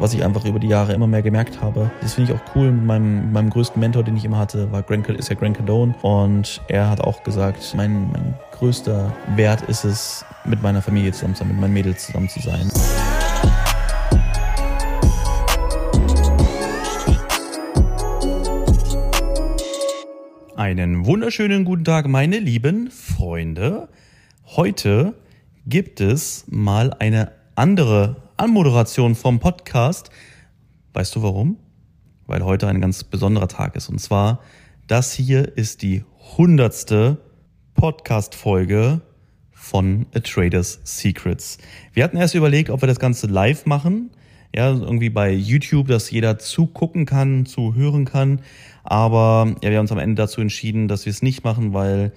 was ich einfach über die Jahre immer mehr gemerkt habe. Das finde ich auch cool. Mit meinem, meinem größten Mentor, den ich immer hatte, war Grant, ist ja Grant Cardone. Und er hat auch gesagt, mein, mein größter Wert ist es, mit meiner Familie zusammen zu sein, mit meinen Mädels zusammen zu sein. Einen wunderschönen guten Tag, meine lieben Freunde. Heute gibt es mal eine andere Anmoderation vom Podcast. Weißt du warum? Weil heute ein ganz besonderer Tag ist. Und zwar, das hier ist die hundertste Podcast-Folge von A Trader's Secrets. Wir hatten erst überlegt, ob wir das Ganze live machen. Ja, irgendwie bei YouTube, dass jeder zugucken kann, zuhören kann. Aber ja, wir haben uns am Ende dazu entschieden, dass wir es nicht machen, weil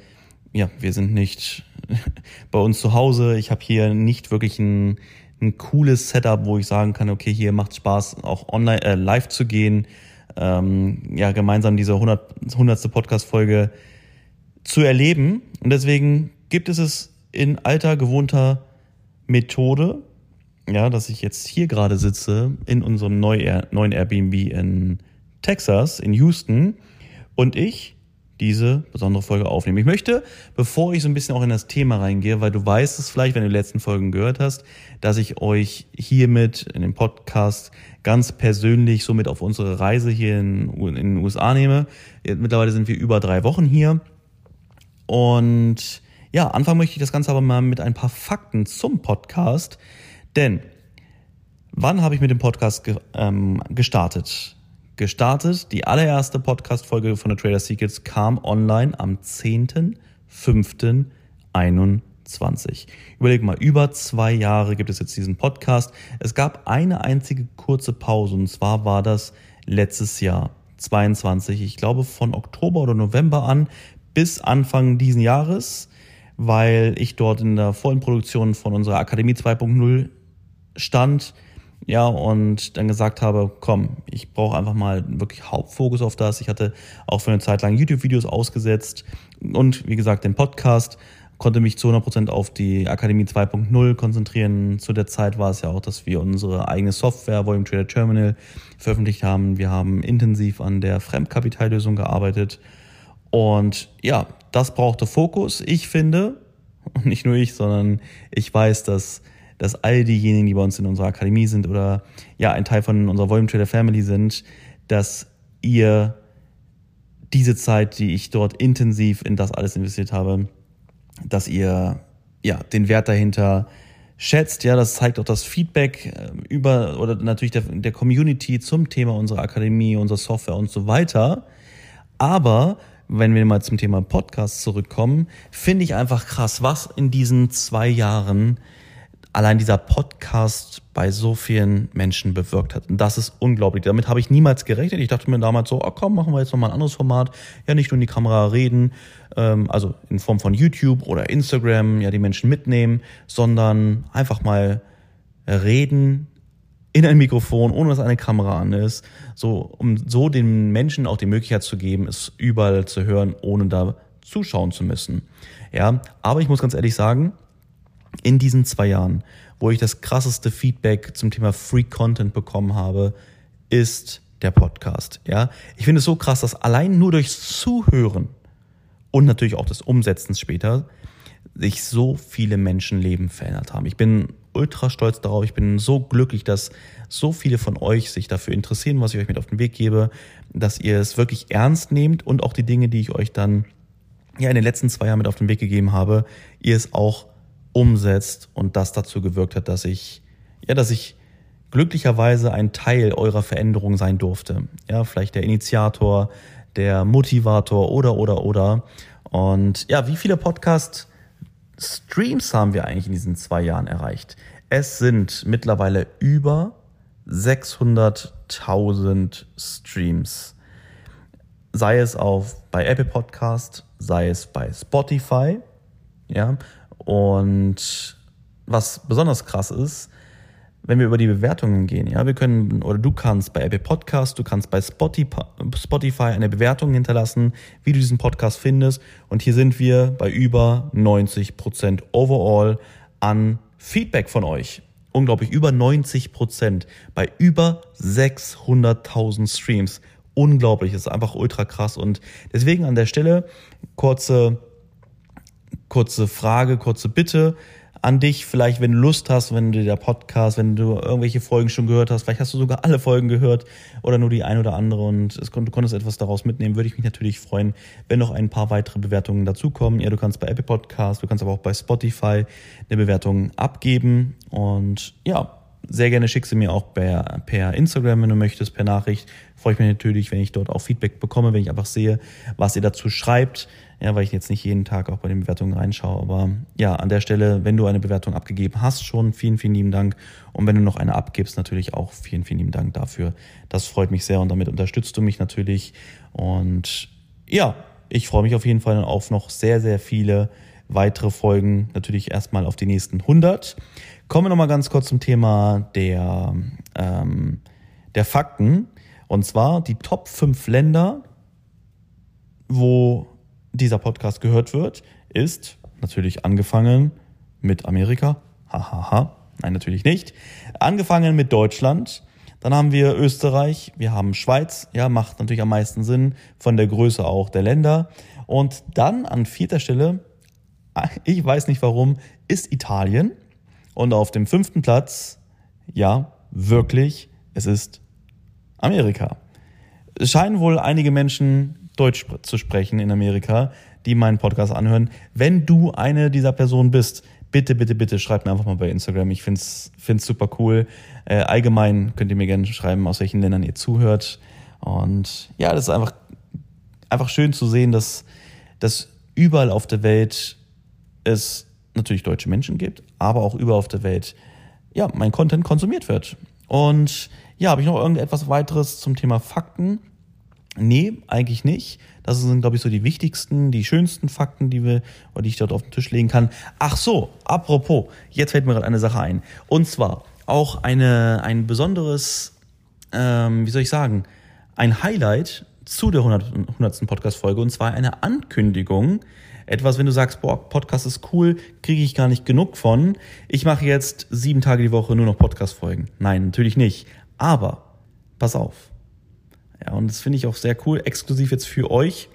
ja, wir sind nicht bei uns zu Hause. Ich habe hier nicht wirklich ein, ein cooles Setup, wo ich sagen kann, okay, hier macht Spaß, auch online äh, live zu gehen, ähm, ja, gemeinsam diese 100. 100. Podcast-Folge zu erleben. Und deswegen gibt es es in alter, gewohnter Methode, ja, dass ich jetzt hier gerade sitze in unserem neuen Airbnb in Texas, in Houston, und ich diese besondere Folge aufnehmen. Ich möchte, bevor ich so ein bisschen auch in das Thema reingehe, weil du weißt es vielleicht, wenn du die letzten Folgen gehört hast, dass ich euch hiermit in dem Podcast ganz persönlich somit auf unsere Reise hier in, in den USA nehme. Mittlerweile sind wir über drei Wochen hier. Und ja, anfangen möchte ich das Ganze aber mal mit ein paar Fakten zum Podcast. Denn wann habe ich mit dem Podcast ge ähm, gestartet? Gestartet. Die allererste Podcast-Folge von The Trader Secrets kam online am 10.05.21. Überleg mal, über zwei Jahre gibt es jetzt diesen Podcast. Es gab eine einzige kurze Pause und zwar war das letztes Jahr, 22. Ich glaube von Oktober oder November an bis Anfang diesen Jahres, weil ich dort in der vollen Produktion von unserer Akademie 2.0 stand ja, und dann gesagt habe, komm, ich brauche einfach mal wirklich Hauptfokus auf das. Ich hatte auch für eine Zeit lang YouTube-Videos ausgesetzt und wie gesagt den Podcast, konnte mich zu 100% auf die Akademie 2.0 konzentrieren. Zu der Zeit war es ja auch, dass wir unsere eigene Software Volume Trader Terminal veröffentlicht haben. Wir haben intensiv an der Fremdkapitallösung gearbeitet und ja, das brauchte Fokus. Ich finde, und nicht nur ich, sondern ich weiß, dass dass all diejenigen, die bei uns in unserer Akademie sind oder ja ein Teil von unserer Volume Trader Family sind, dass ihr diese Zeit, die ich dort intensiv in das alles investiert habe, dass ihr ja den Wert dahinter schätzt. Ja, das zeigt auch das Feedback äh, über oder natürlich der, der Community zum Thema unserer Akademie, unserer Software und so weiter. Aber wenn wir mal zum Thema Podcast zurückkommen, finde ich einfach krass, was in diesen zwei Jahren allein dieser Podcast bei so vielen Menschen bewirkt hat. Und das ist unglaublich. Damit habe ich niemals gerechnet. Ich dachte mir damals so, oh komm, machen wir jetzt nochmal ein anderes Format. Ja, nicht nur in die Kamera reden, ähm, also in Form von YouTube oder Instagram, ja, die Menschen mitnehmen, sondern einfach mal reden in ein Mikrofon, ohne dass eine Kamera an ist, so, um so den Menschen auch die Möglichkeit zu geben, es überall zu hören, ohne da zuschauen zu müssen. Ja, aber ich muss ganz ehrlich sagen, in diesen zwei Jahren, wo ich das krasseste Feedback zum Thema Free Content bekommen habe, ist der Podcast. Ja, ich finde es so krass, dass allein nur durchs Zuhören und natürlich auch des Umsetzens später sich so viele Menschenleben verändert haben. Ich bin ultra stolz darauf. Ich bin so glücklich, dass so viele von euch sich dafür interessieren, was ich euch mit auf den Weg gebe, dass ihr es wirklich ernst nehmt und auch die Dinge, die ich euch dann ja in den letzten zwei Jahren mit auf den Weg gegeben habe, ihr es auch umsetzt und das dazu gewirkt hat, dass ich, ja, dass ich glücklicherweise ein Teil eurer Veränderung sein durfte. Ja, vielleicht der Initiator, der Motivator oder, oder, oder. Und ja, wie viele Podcast Streams haben wir eigentlich in diesen zwei Jahren erreicht? Es sind mittlerweile über 600.000 Streams. Sei es auf bei Apple Podcast, sei es bei Spotify, ja, und was besonders krass ist, wenn wir über die Bewertungen gehen, ja, wir können oder du kannst bei Apple Podcast, du kannst bei Spotify eine Bewertung hinterlassen, wie du diesen Podcast findest. Und hier sind wir bei über 90 Prozent overall an Feedback von euch. unglaublich, über 90 Prozent bei über 600.000 Streams. Unglaublich, das ist einfach ultra krass und deswegen an der Stelle kurze, kurze Frage, kurze Bitte an dich, vielleicht, wenn du Lust hast, wenn du der Podcast, wenn du irgendwelche Folgen schon gehört hast, vielleicht hast du sogar alle Folgen gehört oder nur die ein oder andere und es, du konntest etwas daraus mitnehmen, würde ich mich natürlich freuen, wenn noch ein paar weitere Bewertungen dazukommen. Ja, du kannst bei Apple Podcast, du kannst aber auch bei Spotify eine Bewertung abgeben und ja, sehr gerne schick sie mir auch per, per Instagram, wenn du möchtest, per Nachricht. Freue ich mich natürlich, wenn ich dort auch Feedback bekomme, wenn ich einfach sehe, was ihr dazu schreibt ja, weil ich jetzt nicht jeden Tag auch bei den Bewertungen reinschaue. Aber ja, an der Stelle, wenn du eine Bewertung abgegeben hast, schon vielen, vielen lieben Dank. Und wenn du noch eine abgibst, natürlich auch vielen, vielen lieben Dank dafür. Das freut mich sehr und damit unterstützt du mich natürlich. Und ja, ich freue mich auf jeden Fall auf noch sehr, sehr viele weitere Folgen. Natürlich erstmal auf die nächsten 100. Kommen wir nochmal ganz kurz zum Thema der, ähm, der Fakten. Und zwar die Top 5 Länder, wo dieser Podcast gehört wird, ist natürlich angefangen mit Amerika. Hahaha. Ha, ha. Nein, natürlich nicht. Angefangen mit Deutschland. Dann haben wir Österreich, wir haben Schweiz, ja, macht natürlich am meisten Sinn, von der Größe auch der Länder. Und dann an vierter Stelle, ich weiß nicht warum, ist Italien. Und auf dem fünften Platz, ja, wirklich, es ist Amerika. Es scheinen wohl einige Menschen Deutsch zu sprechen in Amerika, die meinen Podcast anhören. Wenn du eine dieser Personen bist, bitte, bitte, bitte schreib mir einfach mal bei Instagram. Ich find's find's super cool. Äh, allgemein könnt ihr mir gerne schreiben, aus welchen Ländern ihr zuhört. Und ja, das ist einfach, einfach schön zu sehen, dass, dass überall auf der Welt es natürlich deutsche Menschen gibt, aber auch überall auf der Welt ja, mein Content konsumiert wird. Und ja, habe ich noch irgendetwas weiteres zum Thema Fakten? Nee, eigentlich nicht. Das sind, glaube ich, so die wichtigsten, die schönsten Fakten, die wir, oder die ich dort auf den Tisch legen kann. Ach so, apropos, jetzt fällt mir gerade eine Sache ein. Und zwar auch eine, ein besonderes, ähm, wie soll ich sagen, ein Highlight zu der 100. 100. Podcast-Folge und zwar eine Ankündigung. Etwas, wenn du sagst, boah, Podcast ist cool, kriege ich gar nicht genug von. Ich mache jetzt sieben Tage die Woche nur noch Podcast-Folgen. Nein, natürlich nicht. Aber, pass auf ja, und das finde ich auch sehr cool, exklusiv jetzt für euch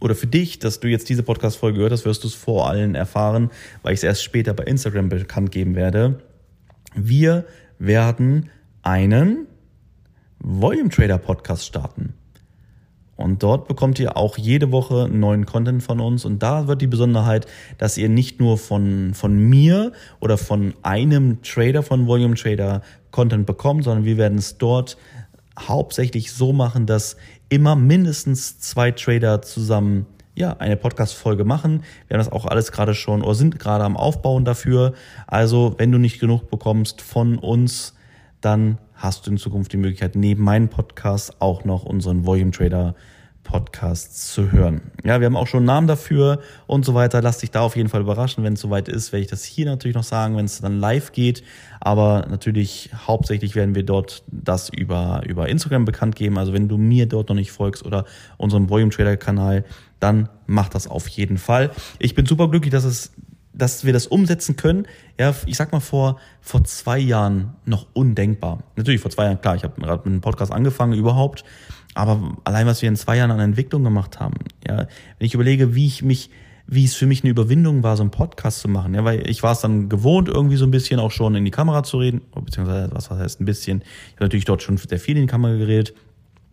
oder für dich, dass du jetzt diese Podcast-Folge gehört hast, wirst du es vor allen erfahren, weil ich es erst später bei Instagram bekannt geben werde. Wir werden einen Volume Trader Podcast starten. Und dort bekommt ihr auch jede Woche neuen Content von uns. Und da wird die Besonderheit, dass ihr nicht nur von, von mir oder von einem Trader von Volume Trader Content bekommt, sondern wir werden es dort hauptsächlich so machen, dass immer mindestens zwei Trader zusammen ja, eine Podcast-Folge machen. Wir haben das auch alles gerade schon oder sind gerade am Aufbauen dafür. Also, wenn du nicht genug bekommst von uns, dann hast du in Zukunft die Möglichkeit, neben meinem Podcast auch noch unseren Volume Trader Podcasts zu hören. Ja, wir haben auch schon einen Namen dafür und so weiter. Lass dich da auf jeden Fall überraschen. Wenn es soweit ist, werde ich das hier natürlich noch sagen, wenn es dann live geht. Aber natürlich hauptsächlich werden wir dort das über, über Instagram bekannt geben. Also wenn du mir dort noch nicht folgst oder unserem Volume Trader Kanal, dann mach das auf jeden Fall. Ich bin super glücklich, dass es dass wir das umsetzen können, ja, ich sag mal vor, vor zwei Jahren noch undenkbar. Natürlich vor zwei Jahren, klar, ich habe gerade mit einem Podcast angefangen überhaupt, aber allein, was wir in zwei Jahren an Entwicklung gemacht haben, ja, wenn ich überlege, wie ich mich, wie es für mich eine Überwindung war, so einen Podcast zu machen, ja, weil ich war es dann gewohnt, irgendwie so ein bisschen auch schon in die Kamera zu reden, beziehungsweise was heißt ein bisschen. Ich habe natürlich dort schon sehr viel in die Kamera geredet.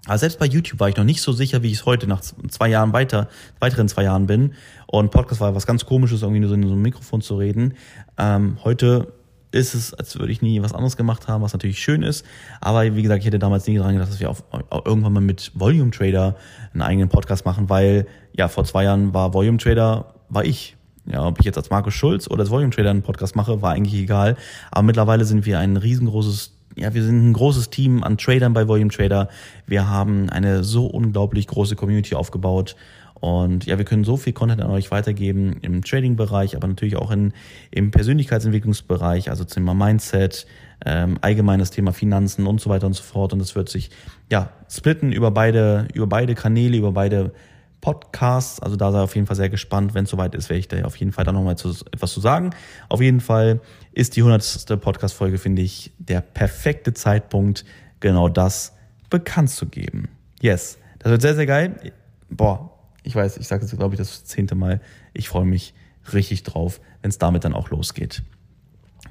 Aber selbst bei YouTube war ich noch nicht so sicher, wie ich es heute nach zwei Jahren weiter, weiteren zwei Jahren bin. Und Podcast war was ganz komisches, irgendwie nur so in so einem Mikrofon zu reden. Ähm, heute ist es, als würde ich nie was anderes gemacht haben, was natürlich schön ist. Aber wie gesagt, ich hätte damals nie daran gedacht, dass wir auf, auf irgendwann mal mit Volume Trader einen eigenen Podcast machen, weil ja, vor zwei Jahren war Volume Trader, war ich. Ja, ob ich jetzt als Markus Schulz oder als Volume Trader einen Podcast mache, war eigentlich egal. Aber mittlerweile sind wir ein riesengroßes ja, wir sind ein großes Team an Tradern bei Volume Trader. Wir haben eine so unglaublich große Community aufgebaut und ja, wir können so viel Content an euch weitergeben im Trading-Bereich, aber natürlich auch in, im Persönlichkeitsentwicklungsbereich, also zum Thema Mindset, ähm, allgemeines Thema Finanzen und so weiter und so fort. Und das wird sich ja splitten über beide, über beide Kanäle, über beide Podcasts. Also da sei auf jeden Fall sehr gespannt. Wenn es soweit ist, werde ich da auf jeden Fall dann nochmal etwas zu sagen. Auf jeden Fall ist die 100. Podcast-Folge, finde ich, der perfekte Zeitpunkt, genau das bekannt zu geben. Yes, das wird sehr, sehr geil. Boah, ich weiß, ich sage jetzt, glaube ich, das zehnte Mal. Ich freue mich richtig drauf, wenn es damit dann auch losgeht.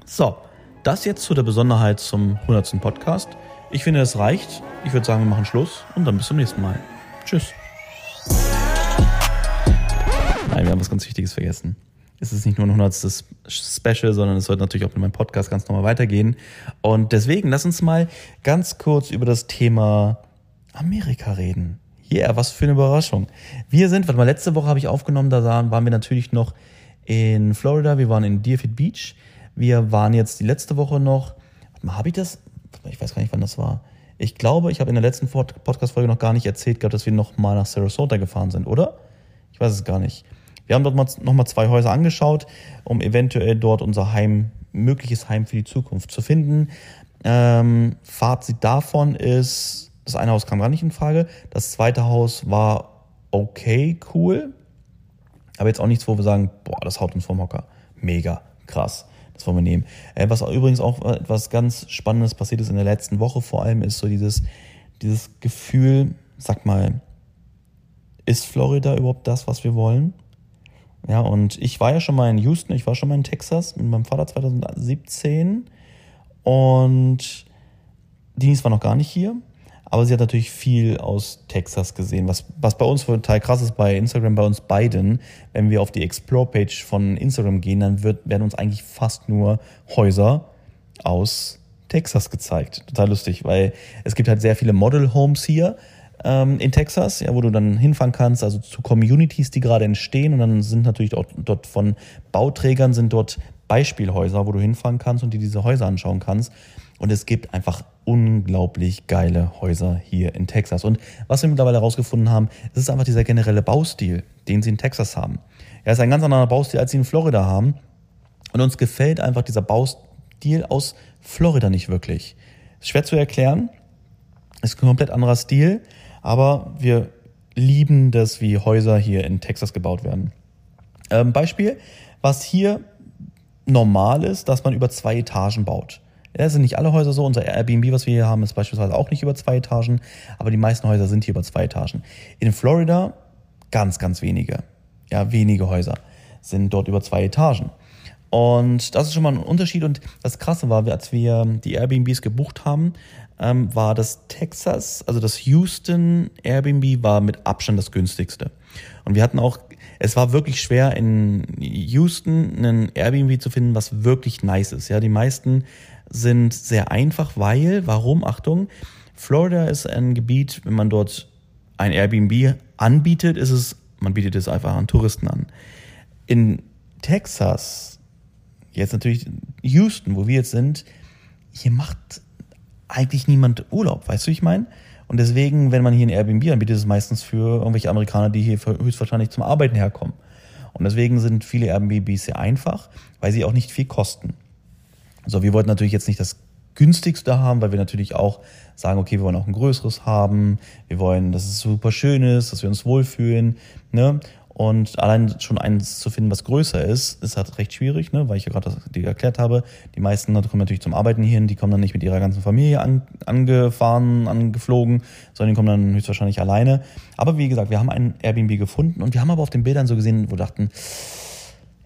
So, das jetzt zu der Besonderheit zum 100. Podcast. Ich finde, es reicht. Ich würde sagen, wir machen Schluss und dann bis zum nächsten Mal. Tschüss. Nein, wir haben was ganz Wichtiges vergessen. Es ist nicht nur ein 100. Special, sondern es sollte natürlich auch mit meinem Podcast ganz normal weitergehen. Und deswegen lass uns mal ganz kurz über das Thema Amerika reden. Yeah, was für eine Überraschung. Wir sind, warte mal, letzte Woche habe ich aufgenommen, da waren wir natürlich noch in Florida, wir waren in Deerfield Beach. Wir waren jetzt die letzte Woche noch, warte mal, habe ich das? Ich weiß gar nicht, wann das war. Ich glaube, ich habe in der letzten Podcast-Folge noch gar nicht erzählt gehabt, dass wir noch mal nach Sarasota gefahren sind, oder? Ich weiß es gar nicht. Wir haben dort mal, noch mal zwei Häuser angeschaut, um eventuell dort unser Heim, mögliches Heim für die Zukunft zu finden. Ähm, Fazit davon ist, das eine Haus kam gar nicht in Frage. Das zweite Haus war okay, cool. Aber jetzt auch nichts, wo wir sagen, boah, das haut uns vom Hocker. Mega, krass. Das wollen wir nehmen. Äh, was übrigens auch etwas ganz Spannendes passiert ist in der letzten Woche vor allem, ist so dieses, dieses Gefühl, sag mal, ist Florida überhaupt das, was wir wollen? Ja, und ich war ja schon mal in Houston, ich war schon mal in Texas mit meinem Vater 2017 und Denise war noch gar nicht hier. Aber sie hat natürlich viel aus Texas gesehen, was, was bei uns total krass ist bei Instagram, bei uns beiden. Wenn wir auf die Explore-Page von Instagram gehen, dann wird, werden uns eigentlich fast nur Häuser aus Texas gezeigt. Total lustig, weil es gibt halt sehr viele Model-Homes hier ähm, in Texas, ja, wo du dann hinfahren kannst, also zu Communities, die gerade entstehen. Und dann sind natürlich dort, dort von Bauträgern sind dort Beispielhäuser, wo du hinfahren kannst und dir diese Häuser anschauen kannst. Und es gibt einfach unglaublich geile Häuser hier in Texas. Und was wir mittlerweile herausgefunden haben, es ist einfach dieser generelle Baustil, den sie in Texas haben. Er ist ein ganz anderer Baustil, als sie in Florida haben. Und uns gefällt einfach dieser Baustil aus Florida nicht wirklich. Ist schwer zu erklären. Ist ein komplett anderer Stil. Aber wir lieben das, wie Häuser hier in Texas gebaut werden. Ähm, Beispiel, was hier normal ist, dass man über zwei Etagen baut. Ja, sind nicht alle Häuser so. Unser Airbnb, was wir hier haben, ist beispielsweise auch nicht über zwei Etagen, aber die meisten Häuser sind hier über zwei Etagen. In Florida ganz, ganz wenige. Ja, wenige Häuser sind dort über zwei Etagen. Und das ist schon mal ein Unterschied. Und das Krasse war, als wir die Airbnbs gebucht haben, ähm, war das Texas, also das Houston Airbnb war mit Abstand das günstigste. Und wir hatten auch, es war wirklich schwer in Houston einen Airbnb zu finden, was wirklich nice ist. Ja, die meisten sind sehr einfach, weil, warum? Achtung, Florida ist ein Gebiet, wenn man dort ein Airbnb anbietet, ist es, man bietet es einfach an Touristen an. In Texas, jetzt natürlich Houston, wo wir jetzt sind, hier macht eigentlich niemand Urlaub, weißt du, wie ich meine? Und deswegen, wenn man hier ein Airbnb anbietet, ist es meistens für irgendwelche Amerikaner, die hier höchstwahrscheinlich zum Arbeiten herkommen. Und deswegen sind viele Airbnbs sehr einfach, weil sie auch nicht viel kosten. So, wir wollten natürlich jetzt nicht das günstigste haben, weil wir natürlich auch sagen, okay, wir wollen auch ein größeres haben, wir wollen, dass es super schön ist, dass wir uns wohlfühlen, ne? Und allein schon eins zu finden, was größer ist, ist halt recht schwierig, ne? weil ich ja gerade dir erklärt habe. Die meisten kommen natürlich zum Arbeiten hierhin, die kommen dann nicht mit ihrer ganzen Familie an, angefahren, angeflogen, sondern die kommen dann höchstwahrscheinlich alleine. Aber wie gesagt, wir haben ein Airbnb gefunden und wir haben aber auf den Bildern so gesehen, wo wir dachten,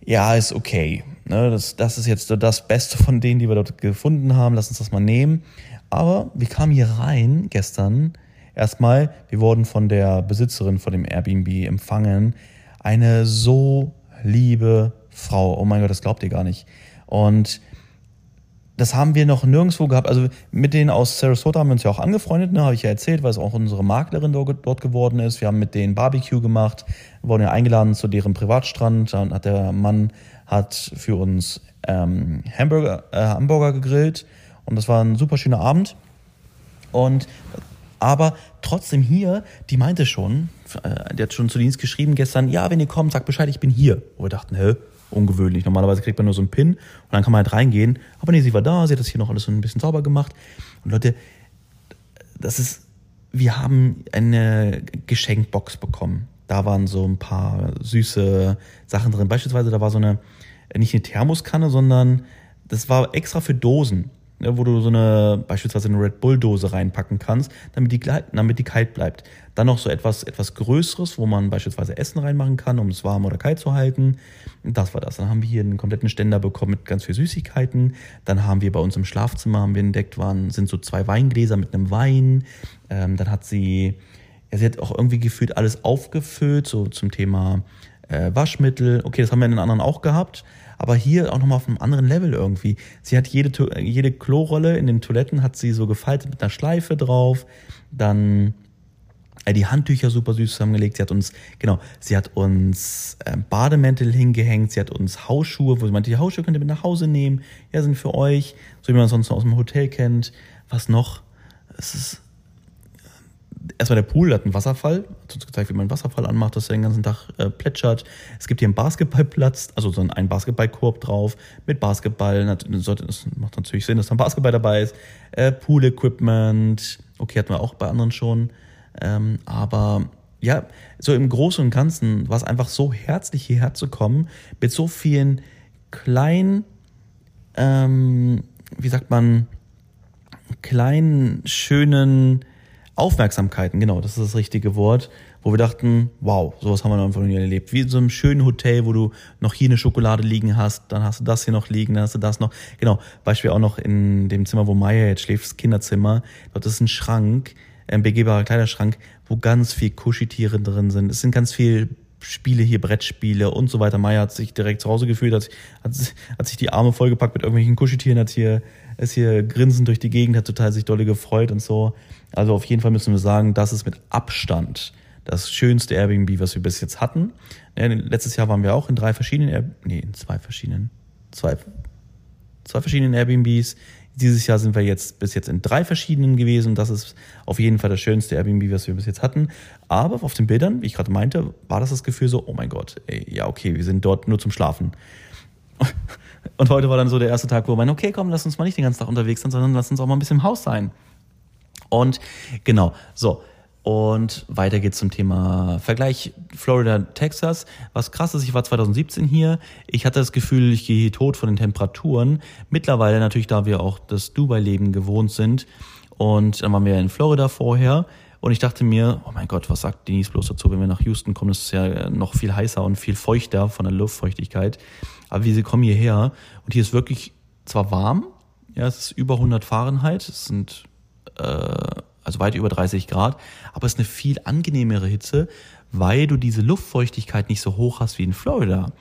ja, ist okay. Ne, das, das ist jetzt das Beste von denen, die wir dort gefunden haben. Lass uns das mal nehmen. Aber wir kamen hier rein gestern. Erstmal, wir wurden von der Besitzerin von dem Airbnb empfangen. Eine so liebe Frau. Oh mein Gott, das glaubt ihr gar nicht. Und das haben wir noch nirgendwo gehabt. Also mit denen aus Sarasota haben wir uns ja auch angefreundet, ne, habe ich ja erzählt, weil es auch unsere Maklerin dort geworden ist. Wir haben mit denen Barbecue gemacht, wurden ja eingeladen zu deren Privatstrand. Dann hat der Mann hat für uns ähm, Hamburger, äh, Hamburger gegrillt und das war ein super schöner Abend. Und aber trotzdem hier, die meinte schon, äh, die hat schon zu Dienst geschrieben gestern, ja, wenn ihr kommt, sagt Bescheid, ich bin hier. Und wir dachten, hä, ungewöhnlich. Normalerweise kriegt man nur so einen Pin und dann kann man halt reingehen. Aber nee, sie war da, sie hat das hier noch alles so ein bisschen sauber gemacht. Und Leute, das ist, wir haben eine Geschenkbox bekommen. Da waren so ein paar süße Sachen drin. Beispielsweise, da war so eine, nicht eine Thermoskanne, sondern das war extra für Dosen, ne, wo du so eine, beispielsweise eine Red Bull-Dose reinpacken kannst, damit die, damit die kalt bleibt. Dann noch so etwas, etwas Größeres, wo man beispielsweise Essen reinmachen kann, um es warm oder kalt zu halten. Das war das. Dann haben wir hier einen kompletten Ständer bekommen mit ganz viel Süßigkeiten. Dann haben wir bei uns im Schlafzimmer, haben wir entdeckt, waren, sind so zwei Weingläser mit einem Wein. Ähm, dann hat sie, ja, sie hat auch irgendwie gefühlt alles aufgefüllt, so zum Thema äh, Waschmittel. Okay, das haben wir in den anderen auch gehabt aber hier auch nochmal auf einem anderen Level irgendwie. Sie hat jede, jede Klorolle in den Toiletten hat sie so gefaltet mit einer Schleife drauf, dann äh, die Handtücher super süß zusammengelegt. Sie hat uns, genau, sie hat uns äh, Bademäntel hingehängt, sie hat uns Hausschuhe, wo sie meinte, die Hausschuhe könnt ihr mit nach Hause nehmen, ja, sind für euch, so wie man sonst aus dem Hotel kennt. Was noch? Es ist erstmal der Pool hat einen Wasserfall, hat uns gezeigt, wie man einen Wasserfall anmacht, dass er den ganzen Tag äh, plätschert. Es gibt hier einen Basketballplatz, also so einen Basketballkorb drauf mit Basketball. Das macht natürlich Sinn, dass da ein Basketball dabei ist. Äh, Pool-Equipment, okay, hatten wir auch bei anderen schon. Ähm, aber ja, so im Großen und Ganzen war es einfach so herzlich hierher zu kommen, mit so vielen kleinen, ähm, wie sagt man, kleinen, schönen, Aufmerksamkeiten, genau, das ist das richtige Wort, wo wir dachten, wow, sowas haben wir noch nie erlebt. Wie in so einem schönen Hotel, wo du noch hier eine Schokolade liegen hast, dann hast du das hier noch liegen, dann hast du das noch. Genau, Beispiel auch noch in dem Zimmer, wo Maya jetzt schläft, das Kinderzimmer. Dort ist ein Schrank, ein begehbarer Kleiderschrank, wo ganz viel Kuschitiere drin sind. Es sind ganz viel Spiele hier, Brettspiele und so weiter. Maya hat sich direkt zu Hause gefühlt, hat, hat, hat sich die Arme vollgepackt mit irgendwelchen Kuschitieren, hat hier, ist hier grinsend durch die Gegend, hat total sich dolle gefreut und so. Also auf jeden Fall müssen wir sagen, das ist mit Abstand das schönste Airbnb, was wir bis jetzt hatten. Letztes Jahr waren wir auch in drei verschiedenen, Air nee, in zwei verschiedenen, zwei, zwei verschiedenen Airbnbs. Dieses Jahr sind wir jetzt bis jetzt in drei verschiedenen gewesen. Das ist auf jeden Fall das schönste Airbnb, was wir bis jetzt hatten. Aber auf den Bildern, wie ich gerade meinte, war das das Gefühl so, oh mein Gott, ey, ja okay, wir sind dort nur zum Schlafen. Und heute war dann so der erste Tag, wo wir meinen, okay, komm, lass uns mal nicht den ganzen Tag unterwegs sein, sondern lass uns auch mal ein bisschen im Haus sein. Und genau, so. Und weiter geht's zum Thema Vergleich Florida, Texas. Was krass ist, ich war 2017 hier. Ich hatte das Gefühl, ich gehe tot von den Temperaturen. Mittlerweile natürlich, da wir auch das Dubai-Leben gewohnt sind. Und dann waren wir in Florida vorher. Und ich dachte mir, oh mein Gott, was sagt Denise bloß dazu, wenn wir nach Houston kommen? Das ist ja noch viel heißer und viel feuchter von der Luftfeuchtigkeit. Aber wie sie kommen hierher und hier ist wirklich zwar warm, ja, es ist über 100 Fahrenheit, es sind also weit über 30 Grad, aber es ist eine viel angenehmere Hitze, weil du diese Luftfeuchtigkeit nicht so hoch hast wie in Florida.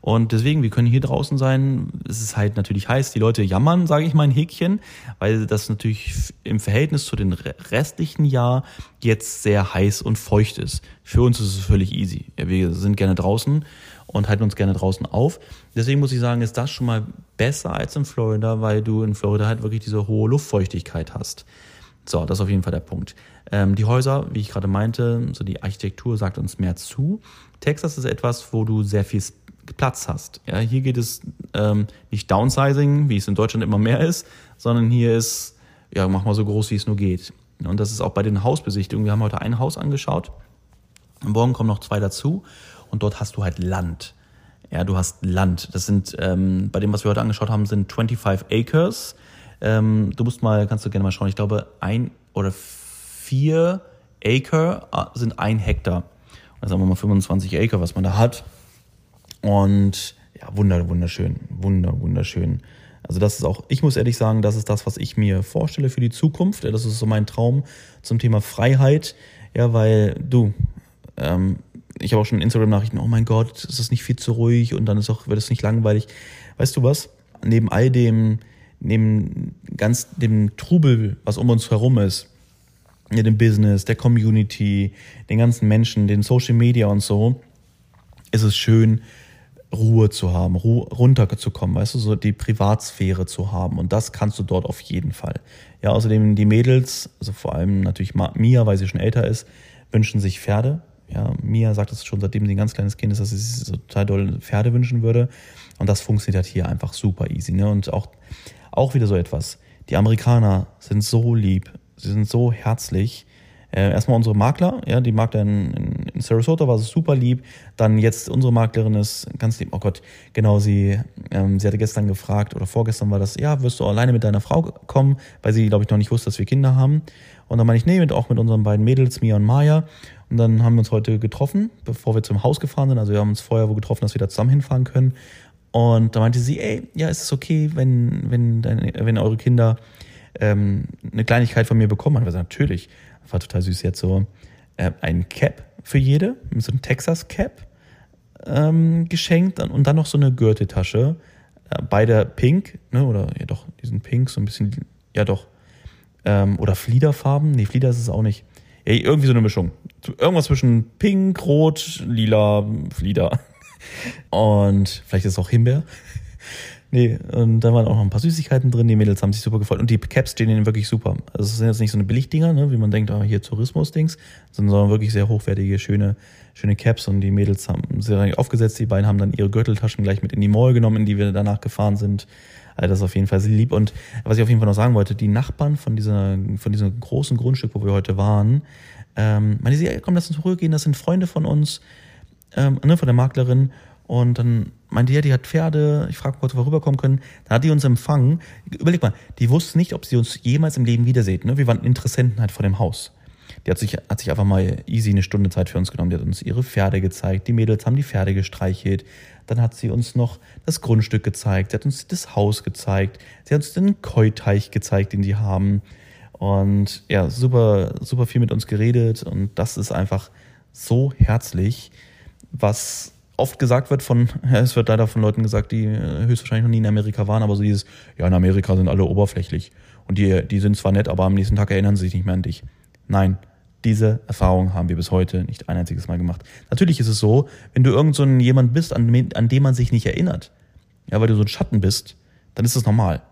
Und deswegen, wir können hier draußen sein. Es ist halt natürlich heiß. Die Leute jammern, sage ich mal ein Häkchen, weil das natürlich im Verhältnis zu den restlichen Jahr jetzt sehr heiß und feucht ist. Für uns ist es völlig easy. Ja, wir sind gerne draußen und halten uns gerne draußen auf. Deswegen muss ich sagen, ist das schon mal besser als in Florida, weil du in Florida halt wirklich diese hohe Luftfeuchtigkeit hast. So, das ist auf jeden Fall der Punkt. Ähm, die Häuser, wie ich gerade meinte, so die Architektur sagt uns mehr zu. Texas ist etwas, wo du sehr viel Platz hast. Ja, hier geht es ähm, nicht Downsizing, wie es in Deutschland immer mehr ist, sondern hier ist, ja, mach mal so groß, wie es nur geht. Und das ist auch bei den Hausbesichtigungen. Wir haben heute ein Haus angeschaut. Morgen kommen noch zwei dazu. Und dort hast du halt Land. Ja, du hast Land. Das sind, ähm, bei dem, was wir heute angeschaut haben, sind 25 Acres. Ähm, du musst mal, kannst du gerne mal schauen, ich glaube, ein oder vier Acre äh, sind ein Hektar. Also sagen wir mal 25 Acre, was man da hat. Und ja, wunder, wunderschön, wunder, wunderschön. Also das ist auch, ich muss ehrlich sagen, das ist das, was ich mir vorstelle für die Zukunft. Das ist so mein Traum zum Thema Freiheit. Ja, weil du, ähm, ich habe auch schon Instagram-Nachrichten, oh mein Gott, ist das nicht viel zu ruhig und dann ist auch, wird es nicht langweilig. Weißt du was? Neben all dem, neben ganz dem Trubel, was um uns herum ist, ja, dem Business, der Community, den ganzen Menschen, den Social Media und so, ist es schön, Ruhe zu haben, Ruhe, runterzukommen, weißt du, so die Privatsphäre zu haben. Und das kannst du dort auf jeden Fall. Ja, außerdem die Mädels, also vor allem natürlich Mia, weil sie schon älter ist, wünschen sich Pferde. Ja, Mia sagt es schon, seitdem sie ein ganz kleines Kind ist, dass sie sich so total doll Pferde wünschen würde. Und das funktioniert halt hier einfach super easy. Ne? Und auch auch wieder so etwas. Die Amerikaner sind so lieb, sie sind so herzlich. Äh, erstmal unsere Makler, ja, die Makler in, in, in Sarasota war super lieb. Dann jetzt unsere Maklerin ist ganz lieb. Oh Gott, genau, sie, ähm, sie hatte gestern gefragt oder vorgestern war das, ja, wirst du alleine mit deiner Frau kommen, weil sie, glaube ich, noch nicht wusste, dass wir Kinder haben. Und dann meine ich, nee, mit, auch mit unseren beiden Mädels, Mia und Maya. Und dann haben wir uns heute getroffen, bevor wir zum Haus gefahren sind. Also wir haben uns vorher wo getroffen, dass wir da zusammen hinfahren können. Und da meinte sie, ey, ja, ist es okay, wenn, wenn, deine, wenn eure Kinder ähm, eine Kleinigkeit von mir bekommen? Und wir sagen, natürlich. War total süß. Jetzt so äh, ein Cap für jede, so ein Texas Cap ähm, geschenkt und dann noch so eine Gürteltasche. Äh, beide pink, ne, oder ja doch, die sind pink, so ein bisschen, ja doch. Ähm, oder Fliederfarben. Nee, Flieder ist es auch nicht. Ja, irgendwie so eine Mischung. Irgendwas zwischen pink, rot, lila, Flieder. Und vielleicht ist es auch Himbeer. Nee, und da waren auch noch ein paar Süßigkeiten drin. Die Mädels haben sich super gefreut. Und die Caps stehen ihnen wirklich super. Also es sind jetzt nicht so eine Billigdinger, ne, wie man denkt, ah, hier Tourismus-Dings, sondern wirklich sehr hochwertige, schöne, schöne Caps. Und die Mädels haben sie aufgesetzt. Die beiden haben dann ihre Gürteltaschen gleich mit in die Mall genommen, in die wir danach gefahren sind. Also das ist auf jeden Fall sehr lieb. Und was ich auf jeden Fall noch sagen wollte, die Nachbarn von dieser, von diesem großen Grundstück, wo wir heute waren, ähm, meine sie, komm, lass uns zurückgehen, das sind Freunde von uns, ähm, ne, von der Maklerin. Und dann meinte ja, die hat Pferde, ich frage kurz, ob wir rüberkommen können. Dann hat die uns empfangen. Überleg mal, die wusste nicht, ob sie uns jemals im Leben wiedersehen. Ne? Wir waren Interessenten halt vor dem Haus. Die hat sich, hat sich einfach mal easy eine Stunde Zeit für uns genommen. Die hat uns ihre Pferde gezeigt. Die Mädels haben die Pferde gestreichelt. Dann hat sie uns noch das Grundstück gezeigt. Sie hat uns das Haus gezeigt. Sie hat uns den Keuteich gezeigt, den die haben. Und ja, super, super viel mit uns geredet. Und das ist einfach so herzlich, was oft gesagt wird von, ja, es wird leider von Leuten gesagt, die äh, höchstwahrscheinlich noch nie in Amerika waren, aber so dieses, ja, in Amerika sind alle oberflächlich. Und die, die sind zwar nett, aber am nächsten Tag erinnern sie sich nicht mehr an dich. Nein, diese Erfahrung haben wir bis heute nicht ein einziges Mal gemacht. Natürlich ist es so, wenn du irgend so ein jemand bist, an, an dem man sich nicht erinnert, ja, weil du so ein Schatten bist, dann ist das normal.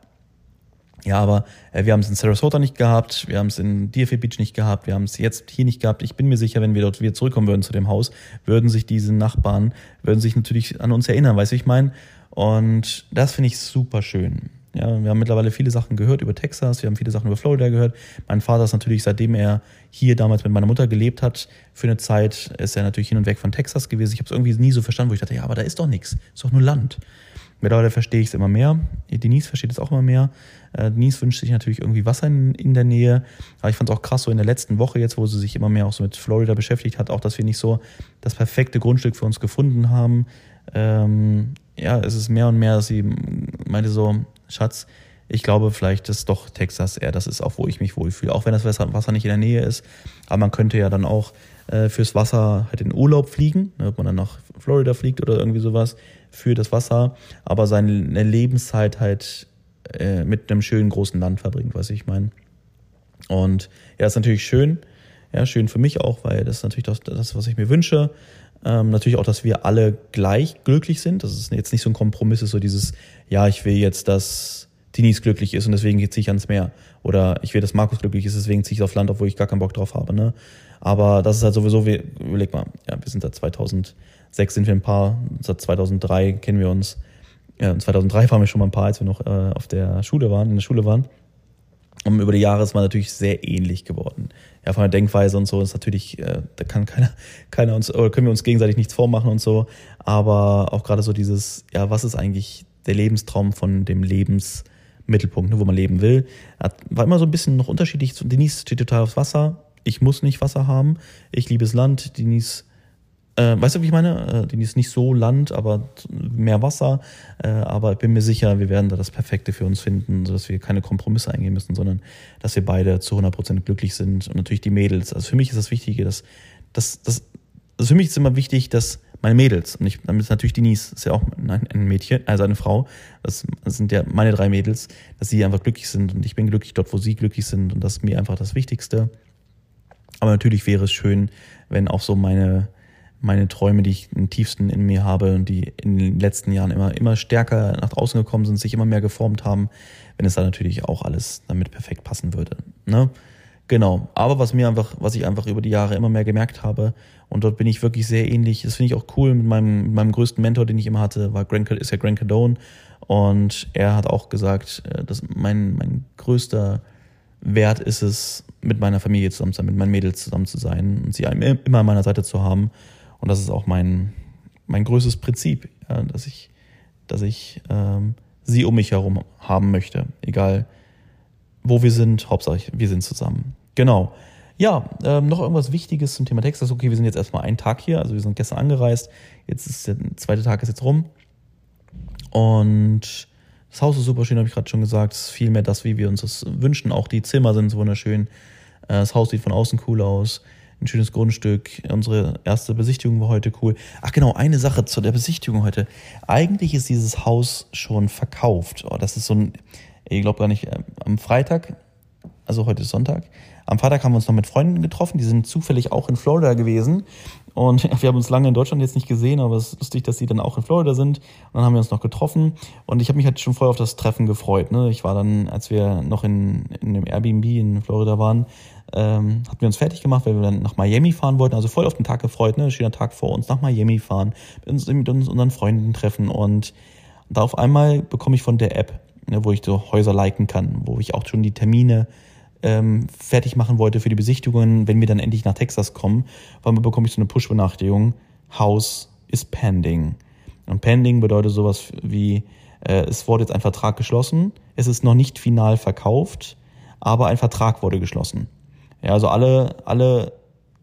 Ja, aber äh, wir haben es in Sarasota nicht gehabt, wir haben es in DFA Beach nicht gehabt, wir haben es jetzt hier nicht gehabt. Ich bin mir sicher, wenn wir dort wieder zurückkommen würden zu dem Haus, würden sich diese Nachbarn, würden sich natürlich an uns erinnern, weißt du, ich meine? Und das finde ich super schön. Ja, wir haben mittlerweile viele Sachen gehört über Texas, wir haben viele Sachen über Florida gehört. Mein Vater ist natürlich, seitdem er hier damals mit meiner Mutter gelebt hat, für eine Zeit ist er natürlich hin und weg von Texas gewesen. Ich habe es irgendwie nie so verstanden, wo ich dachte, ja, aber da ist doch nichts, ist doch nur Land. Mittlerweile verstehe ich es immer mehr. Denise versteht es auch immer mehr. Äh, Denise wünscht sich natürlich irgendwie Wasser in, in der Nähe. Aber ich fand es auch krass, so in der letzten Woche jetzt, wo sie sich immer mehr auch so mit Florida beschäftigt hat, auch, dass wir nicht so das perfekte Grundstück für uns gefunden haben. Ähm, ja, es ist mehr und mehr, dass sie meinte so, Schatz, ich glaube vielleicht ist doch Texas eher, das ist auch, wo ich mich wohlfühle. Auch wenn das Wasser nicht in der Nähe ist. Aber man könnte ja dann auch äh, fürs Wasser halt in Urlaub fliegen, ne, ob man dann nach Florida fliegt oder irgendwie sowas für das Wasser, aber seine Lebenszeit halt äh, mit einem schönen großen Land verbringt, was ich meine. Und ja, ist natürlich schön, ja, schön für mich auch, weil das ist natürlich das, das was ich mir wünsche. Ähm, natürlich auch, dass wir alle gleich glücklich sind. Das ist jetzt nicht so ein Kompromiss, ist so dieses, ja, ich will jetzt, dass Denise glücklich ist und deswegen ziehe ich ans Meer. Oder ich will, dass Markus glücklich ist, deswegen ziehe ich aufs Land, obwohl ich gar keinen Bock drauf habe. Ne? Aber das ist halt sowieso, wir, überleg mal, ja, wir sind seit 2006 sind wir ein Paar, seit 2003 kennen wir uns. Ja, 2003 waren wir schon mal ein Paar, als wir noch äh, auf der Schule waren, in der Schule waren. Und über die Jahre ist man natürlich sehr ähnlich geworden. Ja, von der Denkweise und so ist natürlich, äh, da kann keiner, keiner uns, oder können wir uns gegenseitig nichts vormachen und so. Aber auch gerade so dieses, ja, was ist eigentlich der Lebenstraum von dem Lebensmittelpunkt, ne, wo man leben will, war immer so ein bisschen noch unterschiedlich. Denise steht total aufs Wasser, ich muss nicht Wasser haben. Ich liebe das Land. Denise, äh, weißt du, wie ich meine? Äh, Denise nicht so Land, aber mehr Wasser. Äh, aber ich bin mir sicher, wir werden da das Perfekte für uns finden, sodass wir keine Kompromisse eingehen müssen, sondern dass wir beide zu 100% glücklich sind. Und natürlich die Mädels. Also für mich ist das Wichtige, dass, dass, dass also für mich ist immer wichtig, dass meine Mädels, und ich, damit ist natürlich Denise, ist ja auch ein, Mädchen, also eine Frau, das, sind ja meine drei Mädels, dass sie einfach glücklich sind und ich bin glücklich dort, wo sie glücklich sind und das ist mir einfach das Wichtigste. Aber natürlich wäre es schön, wenn auch so meine, meine Träume, die ich im tiefsten in mir habe und die in den letzten Jahren immer, immer stärker nach draußen gekommen sind, sich immer mehr geformt haben, wenn es da natürlich auch alles damit perfekt passen würde. Ne? Genau. Aber was mir einfach, was ich einfach über die Jahre immer mehr gemerkt habe, und dort bin ich wirklich sehr ähnlich, das finde ich auch cool mit meinem, mit meinem größten Mentor, den ich immer hatte, war Grant, ist ja Grant Cardone. Und er hat auch gesagt, äh, dass mein, mein größter Wert ist es, mit meiner Familie zusammen zu sein, mit meinen Mädels zusammen zu sein und sie immer an meiner Seite zu haben. Und das ist auch mein, mein größtes Prinzip, ja, dass ich, dass ich ähm, sie um mich herum haben möchte. Egal wo wir sind, Hauptsache wir sind zusammen. Genau. Ja, ähm, noch irgendwas Wichtiges zum Thema Texas. Okay, wir sind jetzt erstmal einen Tag hier, also wir sind gestern angereist. Jetzt ist der zweite Tag ist jetzt rum. Und das Haus ist super schön, habe ich gerade schon gesagt. Es ist viel mehr das, wie wir uns das wünschen. Auch die Zimmer sind wunderschön. Äh, das Haus sieht von außen cool aus. Ein schönes Grundstück. Unsere erste Besichtigung war heute cool. Ach genau, eine Sache zu der Besichtigung heute. Eigentlich ist dieses Haus schon verkauft. Oh, das ist so ein, ich glaube gar nicht, äh, am Freitag, also heute ist Sonntag, am Freitag haben wir uns noch mit Freunden getroffen, die sind zufällig auch in Florida gewesen. Und wir haben uns lange in Deutschland jetzt nicht gesehen, aber es ist lustig, dass sie dann auch in Florida sind. Und dann haben wir uns noch getroffen. Und ich habe mich halt schon vorher auf das Treffen gefreut. Ne? Ich war dann, als wir noch in, in dem Airbnb in Florida waren, ähm, hatten wir uns fertig gemacht, weil wir dann nach Miami fahren wollten. Also voll auf den Tag gefreut, ne? Schöner Tag vor uns, nach Miami fahren, mit uns, mit uns unseren Freunden treffen. Und da auf einmal bekomme ich von der App, ne, wo ich so Häuser liken kann, wo ich auch schon die Termine ähm, fertig machen wollte für die Besichtigungen, wenn wir dann endlich nach Texas kommen, weil man bekomme ich so eine Push-Benachrichtigung, House is pending. Und pending bedeutet sowas wie, äh, es wurde jetzt ein Vertrag geschlossen, es ist noch nicht final verkauft, aber ein Vertrag wurde geschlossen. Ja, also alle, alle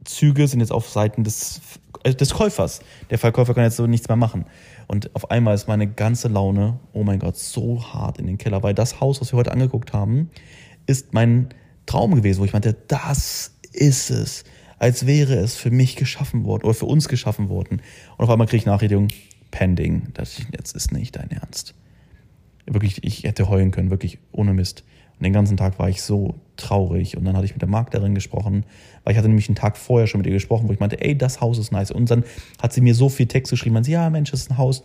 Züge sind jetzt auf Seiten des, äh, des Käufers. Der Verkäufer kann jetzt so nichts mehr machen. Und auf einmal ist meine ganze Laune, oh mein Gott, so hart in den Keller, weil das Haus, was wir heute angeguckt haben, ist mein Traum gewesen, wo ich meinte, das ist es. Als wäre es für mich geschaffen worden oder für uns geschaffen worden. Und auf einmal kriege ich Nachrichtung, pending. Das jetzt ist nicht dein Ernst. Wirklich, ich hätte heulen können, wirklich ohne Mist. Und den ganzen Tag war ich so traurig. Und dann hatte ich mit der Maklerin gesprochen, weil ich hatte nämlich einen Tag vorher schon mit ihr gesprochen, wo ich meinte, ey, das Haus ist nice. Und dann hat sie mir so viel Text geschrieben. Man sie, ja, Mensch, das ist ein Haus,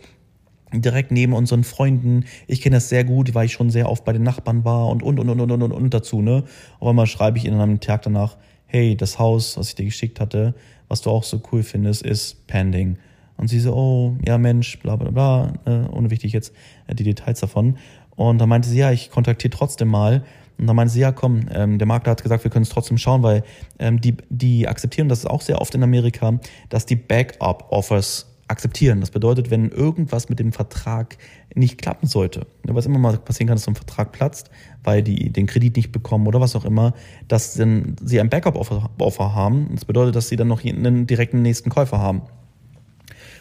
direkt neben unseren Freunden. Ich kenne das sehr gut, weil ich schon sehr oft bei den Nachbarn war und und und und und und, und dazu, ne? Auf einmal schreibe ich ihnen am Tag danach, hey, das Haus, was ich dir geschickt hatte, was du auch so cool findest, ist pending. Und sie so, oh, ja Mensch, bla bla bla, äh, ohne wichtig jetzt äh, die Details davon. Und dann meinte sie, ja, ich kontaktiere trotzdem mal. Und dann meinte sie, ja komm, ähm, der Makler hat gesagt, wir können es trotzdem schauen, weil ähm, die, die akzeptieren, das ist auch sehr oft in Amerika, dass die Backup-Offers akzeptieren. Das bedeutet, wenn irgendwas mit dem Vertrag nicht klappen sollte, was immer mal passieren kann, dass so ein Vertrag platzt, weil die den Kredit nicht bekommen oder was auch immer, dass dann sie ein Backup-Offer haben. Das bedeutet, dass sie dann noch einen direkten nächsten Käufer haben.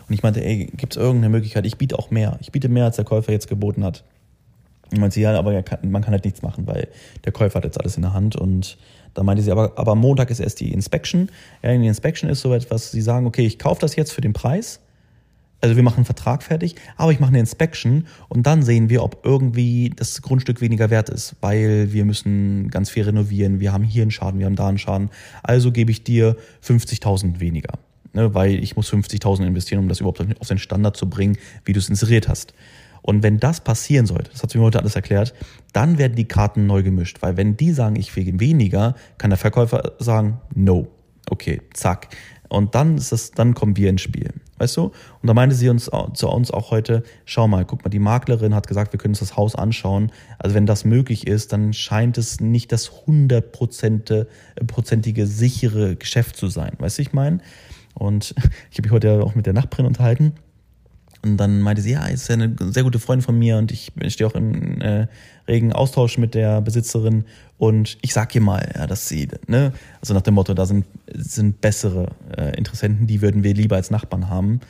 Und ich meinte, ey, gibt es irgendeine Möglichkeit? Ich biete auch mehr. Ich biete mehr, als der Käufer jetzt geboten hat. Und meinte sie, ja, aber man kann halt nichts machen, weil der Käufer hat jetzt alles in der Hand und da meinte sie, aber, aber Montag ist erst die Inspection. Ja, die Inspection ist so etwas, sie sagen, okay, ich kaufe das jetzt für den Preis also wir machen einen Vertrag fertig, aber ich mache eine Inspection und dann sehen wir, ob irgendwie das Grundstück weniger wert ist, weil wir müssen ganz viel renovieren, wir haben hier einen Schaden, wir haben da einen Schaden. Also gebe ich dir 50.000 weniger, ne, weil ich muss 50.000 investieren, um das überhaupt auf den Standard zu bringen, wie du es inseriert hast. Und wenn das passieren sollte, das hat sie mir heute alles erklärt, dann werden die Karten neu gemischt, weil wenn die sagen, ich will weniger, kann der Verkäufer sagen, no. Okay, zack. Und dann ist das, dann kommen wir ins Spiel. Weißt du? Und da meinte sie uns zu uns auch heute, schau mal, guck mal, die Maklerin hat gesagt, wir können uns das Haus anschauen. Also wenn das möglich ist, dann scheint es nicht das hundertprozentige sichere Geschäft zu sein. Weißt du, ich meine? Und ich habe mich heute auch mit der Nachbarin unterhalten. Und dann meinte sie, ja, ist ja eine sehr gute Freundin von mir und ich stehe auch im äh, regen Austausch mit der Besitzerin und ich sag ihr mal, ja, dass sie, ne, also nach dem Motto, da sind, sind bessere äh, Interessenten, die würden wir lieber als Nachbarn haben.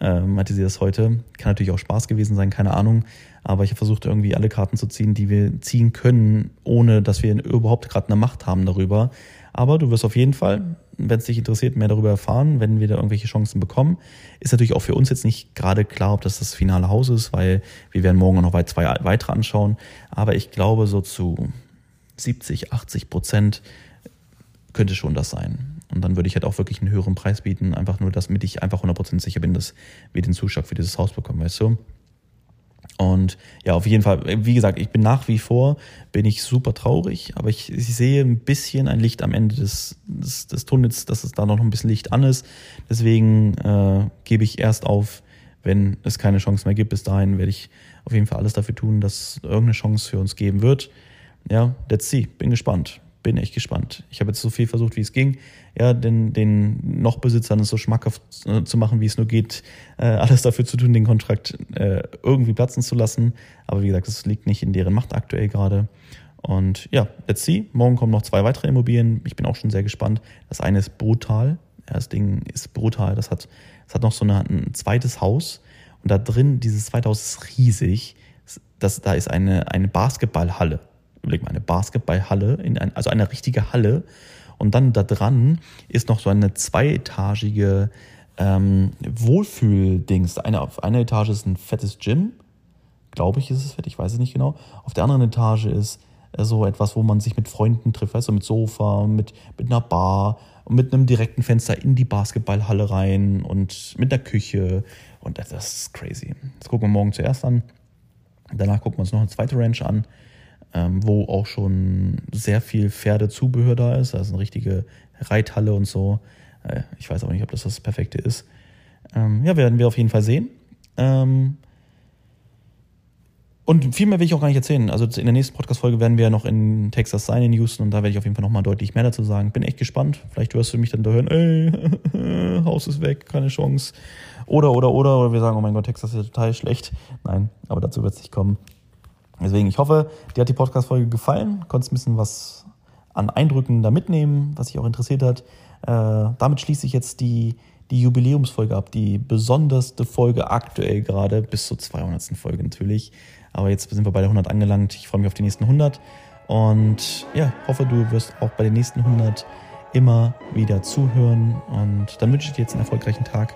Äh, meinte sie das heute. Kann natürlich auch Spaß gewesen sein, keine Ahnung. Aber ich habe versucht, irgendwie alle Karten zu ziehen, die wir ziehen können, ohne dass wir überhaupt gerade eine Macht haben darüber. Aber du wirst auf jeden Fall, wenn es dich interessiert, mehr darüber erfahren, wenn wir da irgendwelche Chancen bekommen. Ist natürlich auch für uns jetzt nicht gerade klar, ob das das finale Haus ist, weil wir werden morgen noch zwei weitere anschauen. Aber ich glaube, so zu 70, 80 Prozent könnte schon das sein. Und dann würde ich halt auch wirklich einen höheren Preis bieten, einfach nur, damit ich einfach 100% sicher bin, dass wir den Zuschlag für dieses Haus bekommen, weißt du? Und ja, auf jeden Fall, wie gesagt, ich bin nach wie vor, bin ich super traurig, aber ich, ich sehe ein bisschen ein Licht am Ende des, des, des Tunnels, dass es da noch ein bisschen Licht an ist. Deswegen äh, gebe ich erst auf, wenn es keine Chance mehr gibt. Bis dahin werde ich auf jeden Fall alles dafür tun, dass es irgendeine Chance für uns geben wird. Ja, let's see, bin gespannt. Bin echt gespannt. Ich habe jetzt so viel versucht, wie es ging, ja, den, den noch Besitzern es so schmackhaft äh, zu machen, wie es nur geht, äh, alles dafür zu tun, den Kontrakt äh, irgendwie platzen zu lassen. Aber wie gesagt, das liegt nicht in deren Macht aktuell gerade. Und ja, let's see. Morgen kommen noch zwei weitere Immobilien. Ich bin auch schon sehr gespannt. Das eine ist brutal. Das Ding ist brutal. Das hat, das hat noch so eine, ein zweites Haus. Und da drin, dieses zweite Haus ist riesig. Das, da ist eine, eine Basketballhalle überleg mal, eine Basketballhalle, in ein, also eine richtige Halle. Und dann da dran ist noch so eine zweietagige ähm, Wohlfühldings. Eine, auf einer Etage ist ein fettes Gym. Glaube ich, ist es fett, ich weiß es nicht genau. Auf der anderen Etage ist äh, so etwas, wo man sich mit Freunden trifft, du, mit Sofa, mit, mit einer Bar und mit einem direkten Fenster in die Basketballhalle rein und mit einer Küche. Und das, das ist crazy. Das gucken wir morgen zuerst an. Danach gucken wir uns noch eine zweite Ranch an ähm, wo auch schon sehr viel Pferdezubehör da ist. Da ist eine richtige Reithalle und so. Äh, ich weiß auch nicht, ob das das Perfekte ist. Ähm, ja, werden wir auf jeden Fall sehen. Ähm, und viel mehr will ich auch gar nicht erzählen. Also in der nächsten Podcast-Folge werden wir ja noch in Texas sein, in Houston, und da werde ich auf jeden Fall nochmal deutlich mehr dazu sagen. Bin echt gespannt. Vielleicht hörst du mich dann da hören, ey, Haus ist weg, keine Chance. Oder, oder, oder, oder wir sagen, oh mein Gott, Texas ist total schlecht. Nein, aber dazu wird es nicht kommen. Deswegen, ich hoffe, dir hat die Podcast-Folge gefallen, konntest ein bisschen was an Eindrücken da mitnehmen, was dich auch interessiert hat. Äh, damit schließe ich jetzt die, die Jubiläumsfolge ab, die besonderste Folge aktuell gerade, bis zur 200. Folge natürlich. Aber jetzt sind wir bei der 100 angelangt. Ich freue mich auf die nächsten 100 und ja, hoffe, du wirst auch bei den nächsten 100 immer wieder zuhören. Und dann wünsche ich dir jetzt einen erfolgreichen Tag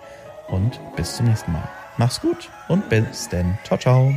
und bis zum nächsten Mal. Mach's gut und bis dann. Ciao, ciao.